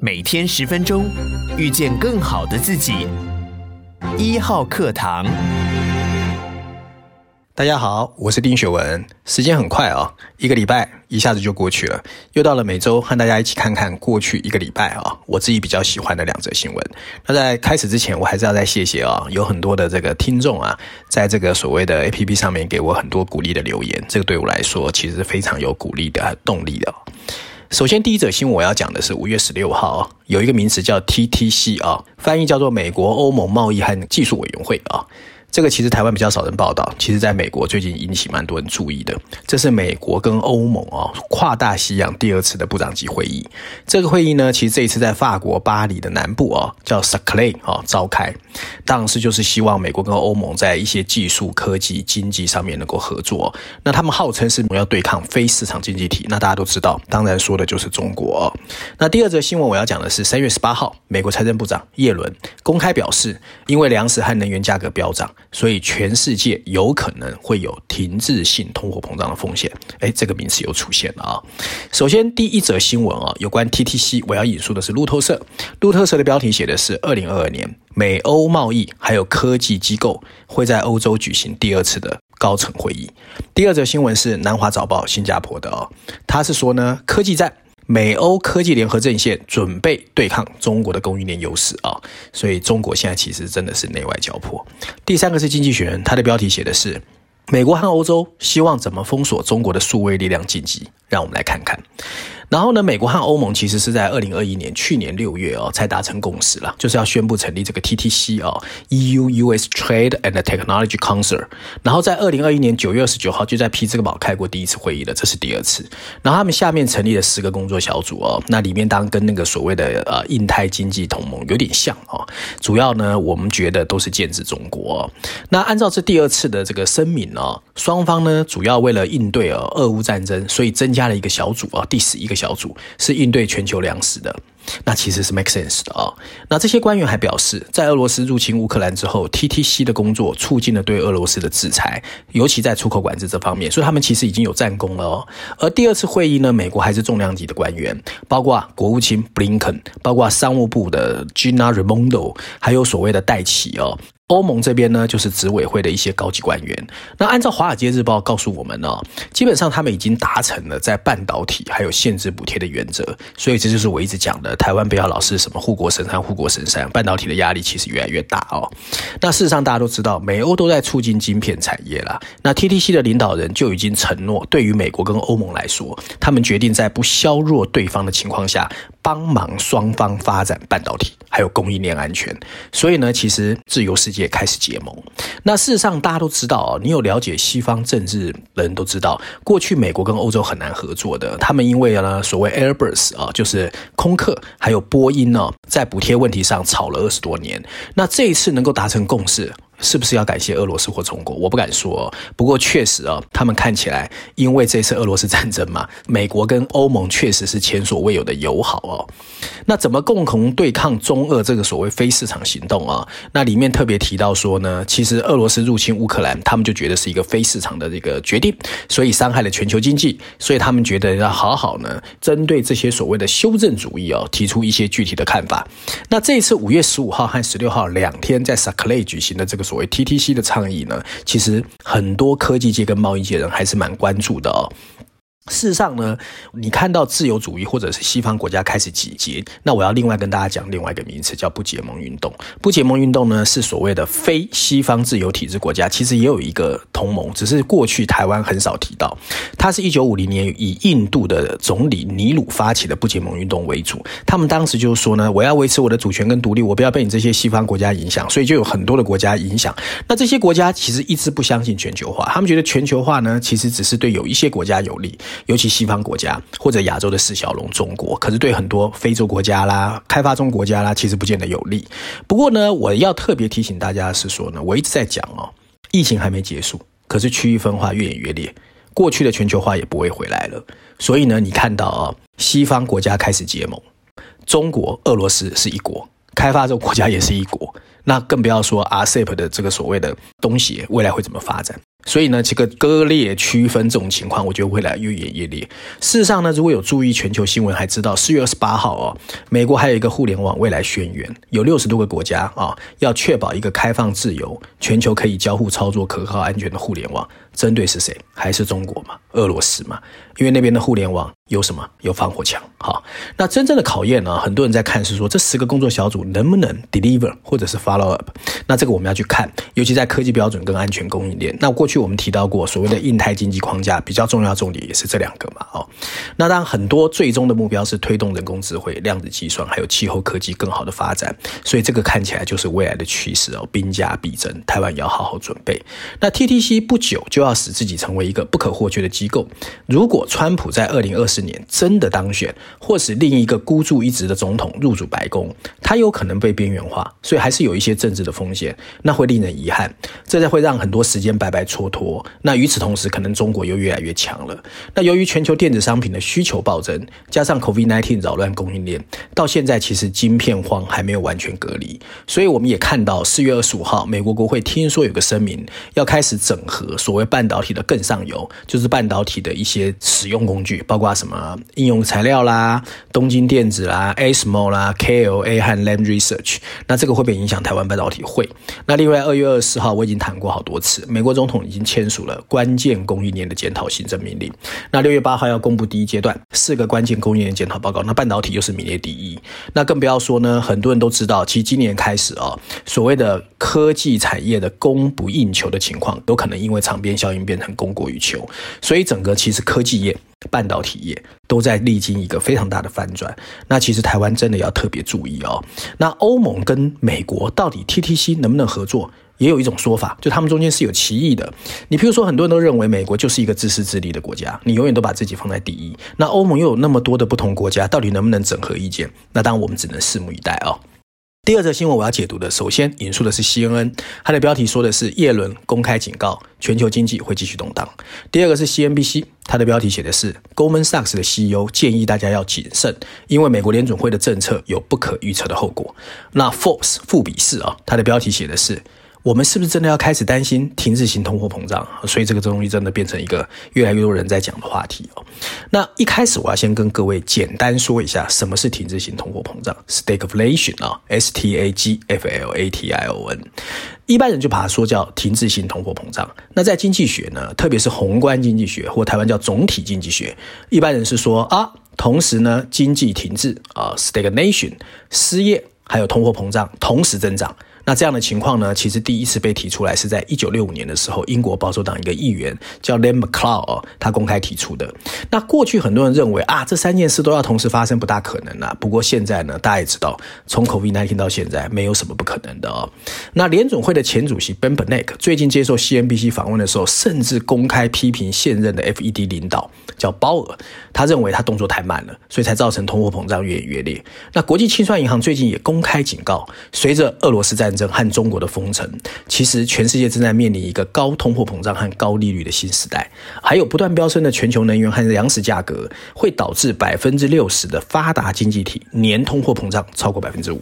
每天十分钟，遇见更好的自己。一号课堂，大家好，我是丁学文。时间很快、哦，一个礼拜一下子就过去了，又到了每周和大家一起看看过去一个礼拜啊、哦，我自己比较喜欢的两则新闻。那在开始之前，我还是要再谢谢啊、哦，有很多的这个听众啊，在这个所谓的 APP 上面给我很多鼓励的留言，这个对我来说其实是非常有鼓励的动力的。首先，第一则新闻我要讲的是五月十六号，有一个名词叫 TTC 啊，翻译叫做美国欧盟贸易和技术委员会啊。这个其实台湾比较少人报道，其实在美国最近引起蛮多人注意的。这是美国跟欧盟啊跨大西洋第二次的部长级会议。这个会议呢，其实这一次在法国巴黎的南部啊，叫 Saclay 啊召开。当时就是希望美国跟欧盟在一些技术、科技、经济上面能够合作。那他们号称是要对抗非市场经济体，那大家都知道，当然说的就是中国。那第二则新闻我要讲的是三月十八号，美国财政部长耶伦公开表示，因为粮食和能源价格飙涨。所以全世界有可能会有停滞性通货膨胀的风险，诶，这个名词又出现了啊。首先第一则新闻啊，有关 TTC，我要引述的是路透社。路透社的标题写的是：二零二二年美欧贸易还有科技机构会在欧洲举行第二次的高层会议。第二则新闻是南华早报新加坡的哦，他是说呢，科技战。美欧科技联合阵线准备对抗中国的供应链优势啊，所以中国现在其实真的是内外交迫。第三个是经济学人，他的标题写的是美国和欧洲希望怎么封锁中国的数位力量晋级，让我们来看看。然后呢，美国和欧盟其实是在二零二一年去年六月哦才达成共识了，就是要宣布成立这个 TTC 哦，EU-US Trade and Technology Council。然后在二零二一年九月二十九号就在匹兹堡开过第一次会议了，这是第二次。然后他们下面成立了十个工作小组哦，那里面当然跟那个所谓的呃印太经济同盟有点像哦。主要呢，我们觉得都是剑指中国哦。那按照这第二次的这个声明哦，双方呢主要为了应对呃俄乌战争，所以增加了一个小组啊，第十一个。小组是应对全球粮食的，那其实是 make sense 的啊、哦。那这些官员还表示，在俄罗斯入侵乌克兰之后，TTC 的工作促进了对俄罗斯的制裁，尤其在出口管制这方面，所以他们其实已经有战功了哦。而第二次会议呢，美国还是重量级的官员，包括国务卿布林肯，包括商务部的 Gina Raimondo，还有所谓的戴奇哦。欧盟这边呢，就是执委会的一些高级官员。那按照《华尔街日报》告诉我们呢、基本上他们已经达成了在半导体还有限制补贴的原则。所以这就是我一直讲的，台湾不要老是什么护国神山、护国神山，半导体的压力其实越来越大哦。那事实上大家都知道，美欧都在促进晶片产业啦。那 TTC 的领导人就已经承诺，对于美国跟欧盟来说，他们决定在不削弱对方的情况下，帮忙双方发展半导体还有供应链安全。所以呢，其实自由世界。开始结盟。那事实上，大家都知道，你有了解西方政治人都知道，过去美国跟欧洲很难合作的。他们因为呢，所谓 Airbus 啊，就是空客，还有波音呢，在补贴问题上吵了二十多年。那这一次能够达成共识。是不是要感谢俄罗斯或中国？我不敢说，不过确实啊，他们看起来因为这次俄罗斯战争嘛，美国跟欧盟确实是前所未有的友好哦。那怎么共同对抗中俄这个所谓非市场行动啊？那里面特别提到说呢，其实俄罗斯入侵乌克兰，他们就觉得是一个非市场的这个决定，所以伤害了全球经济，所以他们觉得要好好呢，针对这些所谓的修正主义哦，提出一些具体的看法。那这一次五月十五号和十六号两天在萨克雷举行的这个。所谓 TTC 的倡议呢，其实很多科技界跟贸易界人还是蛮关注的哦。事实上呢，你看到自由主义或者是西方国家开始集结，那我要另外跟大家讲另外一个名词，叫不结盟运动。不结盟运动呢，是所谓的非西方自由体制国家，其实也有一个同盟，只是过去台湾很少提到。它是一九五零年以印度的总理尼鲁发起的不结盟运动为主，他们当时就是说呢，我要维持我的主权跟独立，我不要被你这些西方国家影响，所以就有很多的国家影响。那这些国家其实一直不相信全球化，他们觉得全球化呢，其实只是对有一些国家有利。尤其西方国家或者亚洲的四小龙中国，可是对很多非洲国家啦、开发中国家啦，其实不见得有利。不过呢，我要特别提醒大家是说呢，我一直在讲哦，疫情还没结束，可是区域分化越演越烈，过去的全球化也不会回来了。所以呢，你看到啊，西方国家开始结盟，中国、俄罗斯是一国，开发中国家也是一国，那更不要说 RCEP 的这个所谓的东西未来会怎么发展。所以呢，这个割裂区分这种情况，我觉得会来越演越烈。事实上呢，如果有注意全球新闻，还知道四月二十八号哦，美国还有一个互联网未来宣言，有六十多个国家啊、要确保一个开放、自由、全球可以交互操作、可靠、安全的互联网。针对是谁？还是中国嘛？俄罗斯嘛？因为那边的互联网有什么？有防火墙。好，那真正的考验呢？很多人在看是说，这十个工作小组能不能 deliver 或者是 follow up？那这个我们要去看，尤其在科技标准跟安全供应链。那过去我们提到过所谓的印太经济框架，比较重要重点也是这两个嘛。哦，那当然很多最终的目标是推动人工智慧、量子计算还有气候科技更好的发展，所以这个看起来就是未来的趋势哦，兵家必争，台湾也要好好准备。那 TTC 不久就要。使自己成为一个不可或缺的机构。如果川普在二零二四年真的当选，或是另一个孤注一掷的总统入主白宫，他有可能被边缘化，所以还是有一些政治的风险，那会令人遗憾。这才会让很多时间白白蹉跎。那与此同时，可能中国又越来越强了。那由于全球电子商品的需求暴增，加上 COVID-19 扰乱供应链，到现在其实晶片荒还没有完全隔离。所以我们也看到四月二十五号，美国国会听说有个声明，要开始整合所谓半。导体的更上游，就是半导体的一些使用工具，包括什么应用材料啦、东京电子啦、ASML 啦、KLA 和 Lam Research。那这个会不会影响台湾半导体？会。那另外，二月二十号我已经谈过好多次，美国总统已经签署了关键供应链的检讨行政命令。那六月八号要公布第一阶段四个关键供应链检讨报告。那半导体又是名列第一。那更不要说呢，很多人都知道，其实今年开始啊、哦，所谓的科技产业的供不应求的情况，都可能因为长边效应变成供过于求，所以整个其实科技业、半导体业都在历经一个非常大的翻转。那其实台湾真的要特别注意哦。那欧盟跟美国到底 TTC 能不能合作？也有一种说法，就他们中间是有歧义的。你譬如说，很多人都认为美国就是一个自私自利的国家，你永远都把自己放在第一。那欧盟又有那么多的不同国家，到底能不能整合意见？那当然我们只能拭目以待哦。第二则新闻我要解读的，首先引述的是 CNN，它的标题说的是叶伦公开警告全球经济会继续动荡。第二个是 CNBC，它的标题写的是 Goldman Sachs 的 CEO 建议大家要谨慎，因为美国联准会的政策有不可预测的后果。那 Forbes 富比士啊，它的标题写的是。我们是不是真的要开始担心停滞性通货膨胀？所以这个东西真的变成一个越来越多人在讲的话题哦。那一开始我要先跟各位简单说一下什么是停滞性通货膨胀 （stagflation） 啊，S T A G F L A T I O N。一般人就把它说叫停滞性通货膨胀。那在经济学呢，特别是宏观经济学或台湾叫总体经济学，一般人是说啊，同时呢经济停滞啊 （stagnation）、失业还有通货膨胀同时增长。那这样的情况呢，其实第一次被提出来是在一九六五年的时候，英国保守党一个议员叫 Len Mcleod 哦，他公开提出的。那过去很多人认为啊，这三件事都要同时发生不大可能啊。不过现在呢，大家也知道，从 COVID-19 到现在，没有什么不可能的哦。那联总会的前主席 Ben Bernanke 最近接受 CNBC 访问的时候，甚至公开批评现任的 FED 领导叫鲍尔，他认为他动作太慢了，所以才造成通货膨胀越演越烈。那国际清算银行最近也公开警告，随着俄罗斯战争。和中国的封城，其实全世界正在面临一个高通货膨胀和高利率的新时代，还有不断飙升的全球能源和粮食价格，会导致百分之六十的发达经济体年通货膨胀超过百分之五，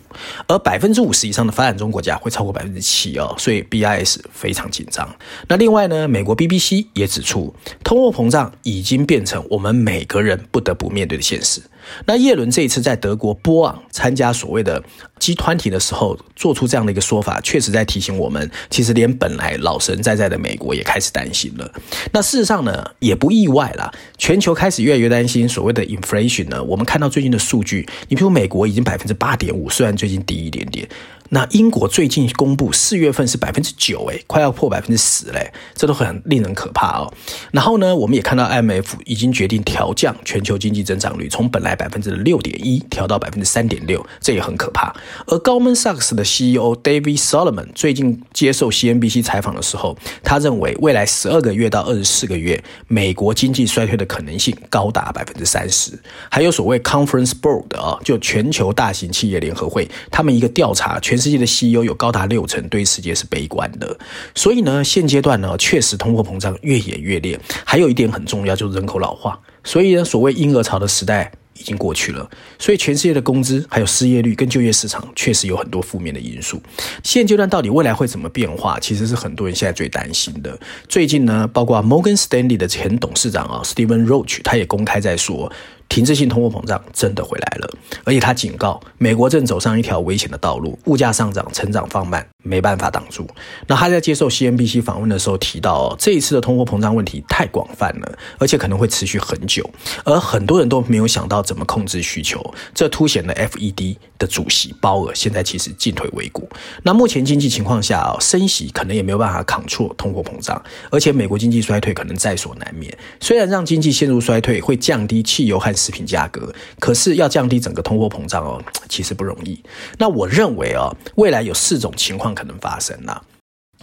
而百分之五十以上的发展中国家会超过百分之七哦，所以 BIS 非常紧张。那另外呢，美国 BBC 也指出，通货膨胀已经变成我们每个人不得不面对的现实。那耶伦这一次在德国波昂参加所谓的集团体的时候，做出这样的一个说法，确实在提醒我们，其实连本来老神在在的美国也开始担心了。那事实上呢，也不意外啦，全球开始越来越担心所谓的 inflation 呢。我们看到最近的数据，你比如美国已经百分之八点五，虽然最近低一点点。那英国最近公布四月份是百分之九，诶，快要破百分之十嘞，这都很令人可怕哦。然后呢，我们也看到 IMF 已经决定调降全球经济增长率，从本来百分之六点一调到百分之三点六，这也很可怕。而 Goldman Sachs 的 CEO David Solomon 最近接受 CNBC 采访的时候，他认为未来十二个月到二十四个月，美国经济衰退的可能性高达百分之三十。还有所谓 Conference Board 啊，就全球大型企业联合会，他们一个调查全。全世界的 CEO 有高达六成对世界是悲观的，所以呢，现阶段呢，确实通货膨胀越演越烈。还有一点很重要，就是人口老化。所以呢，所谓婴儿潮的时代已经过去了，所以全世界的工资、还有失业率跟就业市场确实有很多负面的因素。现阶段到底未来会怎么变化，其实是很多人现在最担心的。最近呢，包括 Morgan Stanley 的前董事长啊 Stephen Roach，他也公开在说。停滞性通货膨胀真的回来了，而且他警告美国正走上一条危险的道路，物价上涨，成长放慢，没办法挡住。那他在接受 CNBC 访问的时候提到，这一次的通货膨胀问题太广泛了，而且可能会持续很久，而很多人都没有想到怎么控制需求，这凸显了 FED 的主席鲍尔现在其实进退维谷。那目前经济情况下啊，升息可能也没有办法扛住通货膨胀，而且美国经济衰退可能在所难免。虽然让经济陷入衰退会降低汽油和食品价格，可是要降低整个通货膨胀哦，其实不容易。那我认为啊，未来有四种情况可能发生呐。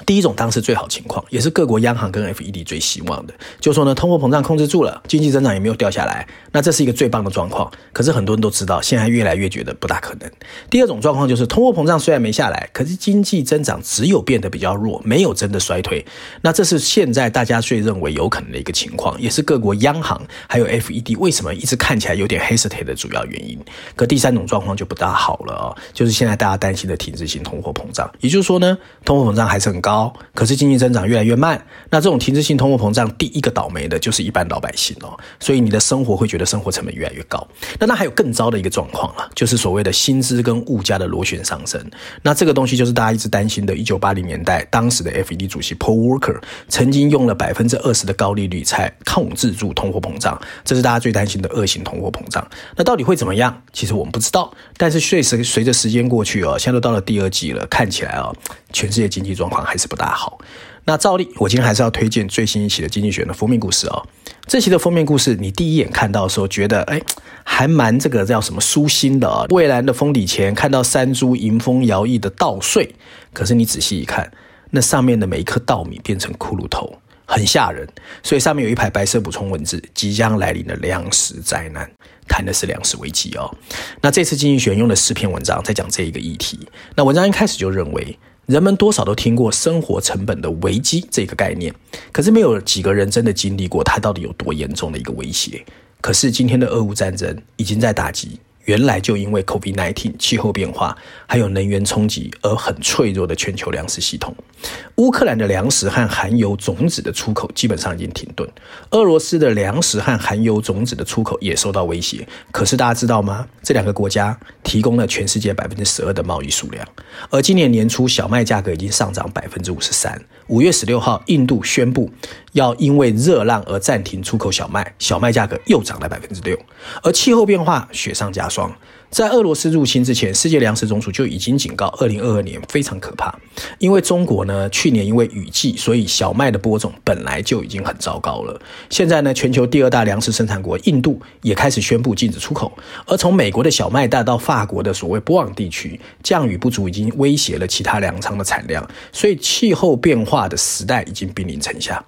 第一种当时最好情况，也是各国央行跟 FED 最希望的，就是说呢，通货膨胀控制住了，经济增长也没有掉下来，那这是一个最棒的状况。可是很多人都知道，现在越来越觉得不大可能。第二种状况就是通货膨胀虽然没下来，可是经济增长只有变得比较弱，没有真的衰退。那这是现在大家最认为有可能的一个情况，也是各国央行还有 FED 为什么一直看起来有点 hesitate 的主要原因。可第三种状况就不大好了哦，就是现在大家担心的停滞性通货膨胀，也就是说呢，通货膨胀还是很高。高，可是经济增长越来越慢，那这种停滞性通货膨胀，第一个倒霉的就是一般老百姓哦，所以你的生活会觉得生活成本越来越高。那那还有更糟的一个状况啊，就是所谓的薪资跟物价的螺旋上升。那这个东西就是大家一直担心的，一九八零年代当时的 FED 主席 Paul Volcker 曾经用了百分之二十的高利率才控制住通货膨胀，这是大家最担心的恶性通货膨胀。那到底会怎么样？其实我们不知道。但是随随随着时间过去哦，现在都到了第二季了，看起来哦，全世界经济状况还还是不大好。那照例，我今天还是要推荐最新一期的《经济学》的封面故事哦。这期的封面故事，你第一眼看到的时候，觉得哎，还蛮这个叫什么舒心的哦。蔚蓝的封底前看到山猪迎风摇曳的稻穗，可是你仔细一看，那上面的每一颗稻米变成骷髅头，很吓人。所以上面有一排白色补充文字：即将来临的粮食灾难，谈的是粮食危机哦。那这次《经济学》用了四篇文章在讲这一个议题。那文章一开始就认为。人们多少都听过生活成本的危机这个概念，可是没有几个人真的经历过它到底有多严重的一个威胁。可是今天的俄乌战争已经在打击。原来就因为 COVID-19 气候变化，还有能源冲击而很脆弱的全球粮食系统，乌克兰的粮食和含油种子的出口基本上已经停顿，俄罗斯的粮食和含油种子的出口也受到威胁。可是大家知道吗？这两个国家提供了全世界百分之十二的贸易数量，而今年年初小麦价格已经上涨百分之五十三。五月十六号，印度宣布要因为热浪而暂停出口小麦，小麦价格又涨了百分之六。而气候变化雪上加霜。在俄罗斯入侵之前，世界粮食总署就已经警告，二零二二年非常可怕。因为中国呢，去年因为雨季，所以小麦的播种本来就已经很糟糕了。现在呢，全球第二大粮食生产国印度也开始宣布禁止出口。而从美国的小麦带到法国的所谓波昂地区，降雨不足已经威胁了其他粮仓的产量，所以气候变化的时代已经兵临城下。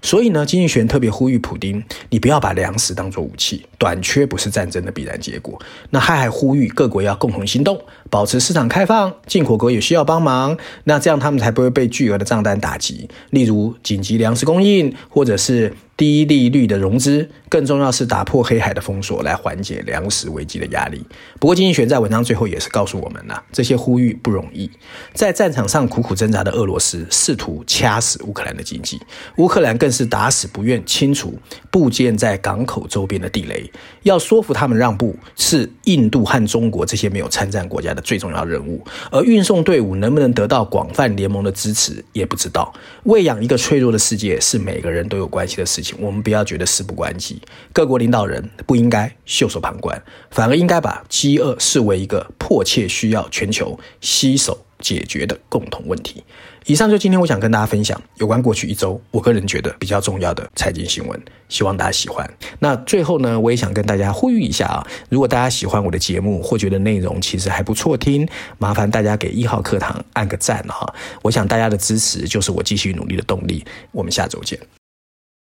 所以呢，经济学特别呼吁普丁，你不要把粮食当作武器，短缺不是战争的必然结果。那他还呼吁各国要共同行动，保持市场开放，进口国也需要帮忙，那这样他们才不会被巨额的账单打击，例如紧急粮食供应，或者是。低利率的融资，更重要是打破黑海的封锁，来缓解粮食危机的压力。不过，经济学在文章最后也是告诉我们了，这些呼吁不容易。在战场上苦苦挣扎的俄罗斯，试图掐死乌克兰的经济；乌克兰更是打死不愿清除部件在港口周边的地雷。要说服他们让步，是印度和中国这些没有参战国家的最重要任务。而运送队伍能不能得到广泛联盟的支持，也不知道。喂养一个脆弱的世界，是每个人都有关系的事情。我们不要觉得事不关己，各国领导人不应该袖手旁观，反而应该把饥饿视为一个迫切需要全球携手解决的共同问题。以上就今天我想跟大家分享有关过去一周我个人觉得比较重要的财经新闻，希望大家喜欢。那最后呢，我也想跟大家呼吁一下啊，如果大家喜欢我的节目或觉得内容其实还不错听，麻烦大家给一号课堂按个赞哈。我想大家的支持就是我继续努力的动力。我们下周见。